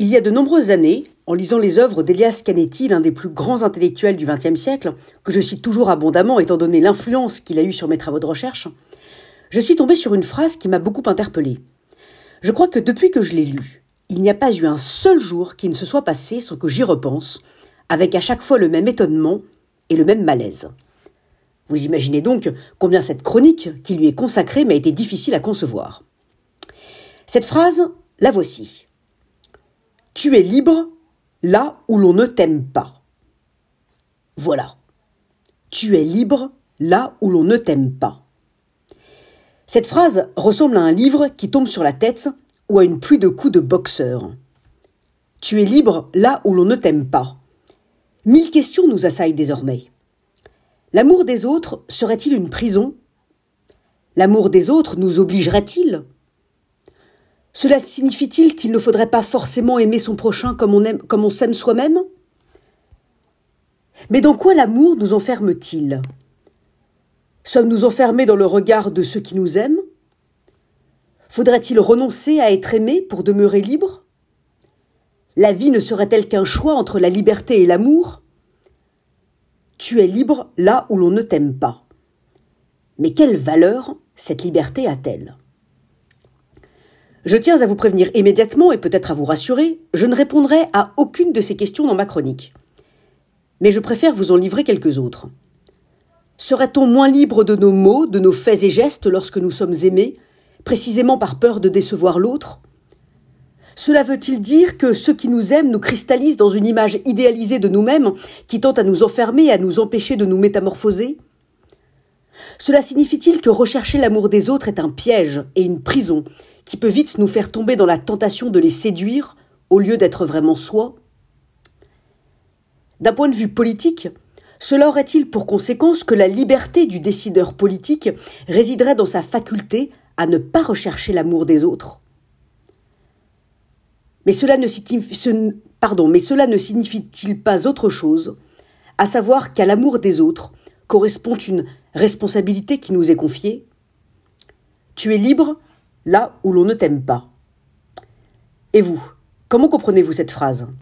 Il y a de nombreuses années, en lisant les œuvres d'Elias Canetti, l'un des plus grands intellectuels du XXe siècle, que je cite toujours abondamment étant donné l'influence qu'il a eue sur mes travaux de recherche, je suis tombé sur une phrase qui m'a beaucoup interpellé. Je crois que depuis que je l'ai lue, il n'y a pas eu un seul jour qui ne se soit passé sans que j'y repense, avec à chaque fois le même étonnement et le même malaise. Vous imaginez donc combien cette chronique qui lui est consacrée m'a été difficile à concevoir. Cette phrase, la voici. Tu es libre là où l'on ne t'aime pas. Voilà. Tu es libre là où l'on ne t'aime pas. Cette phrase ressemble à un livre qui tombe sur la tête ou à une pluie de coups de boxeur. Tu es libre là où l'on ne t'aime pas. Mille questions nous assaillent désormais. L'amour des autres serait-il une prison? L'amour des autres nous obligerait-il? Cela signifie-t-il qu'il ne faudrait pas forcément aimer son prochain comme on, s'aime soi-même? Mais dans quoi l'amour nous enferme-t-il? Sommes-nous enfermés dans le regard de ceux qui nous aiment? Faudrait-il renoncer à être aimé pour demeurer libre? La vie ne serait-elle qu'un choix entre la liberté et l'amour? Tu es libre là où l'on ne t'aime pas. Mais quelle valeur cette liberté a-t-elle? Je tiens à vous prévenir immédiatement et peut-être à vous rassurer, je ne répondrai à aucune de ces questions dans ma chronique. Mais je préfère vous en livrer quelques autres. Serait-on moins libre de nos mots, de nos faits et gestes lorsque nous sommes aimés, précisément par peur de décevoir l'autre? Cela veut-il dire que ceux qui nous aiment nous cristallisent dans une image idéalisée de nous-mêmes qui tente à nous enfermer et à nous empêcher de nous métamorphoser? Cela signifie-t-il que rechercher l'amour des autres est un piège et une prison qui peut vite nous faire tomber dans la tentation de les séduire au lieu d'être vraiment soi. D'un point de vue politique, cela aurait-il pour conséquence que la liberté du décideur politique résiderait dans sa faculté à ne pas rechercher l'amour des autres? Mais cela ne mais cela ne signifie-t-il pas autre chose, à savoir qu'à l'amour des autres correspond une responsabilité qui nous est confiée? Tu es libre là où l'on ne t'aime pas. Et vous, comment comprenez-vous cette phrase?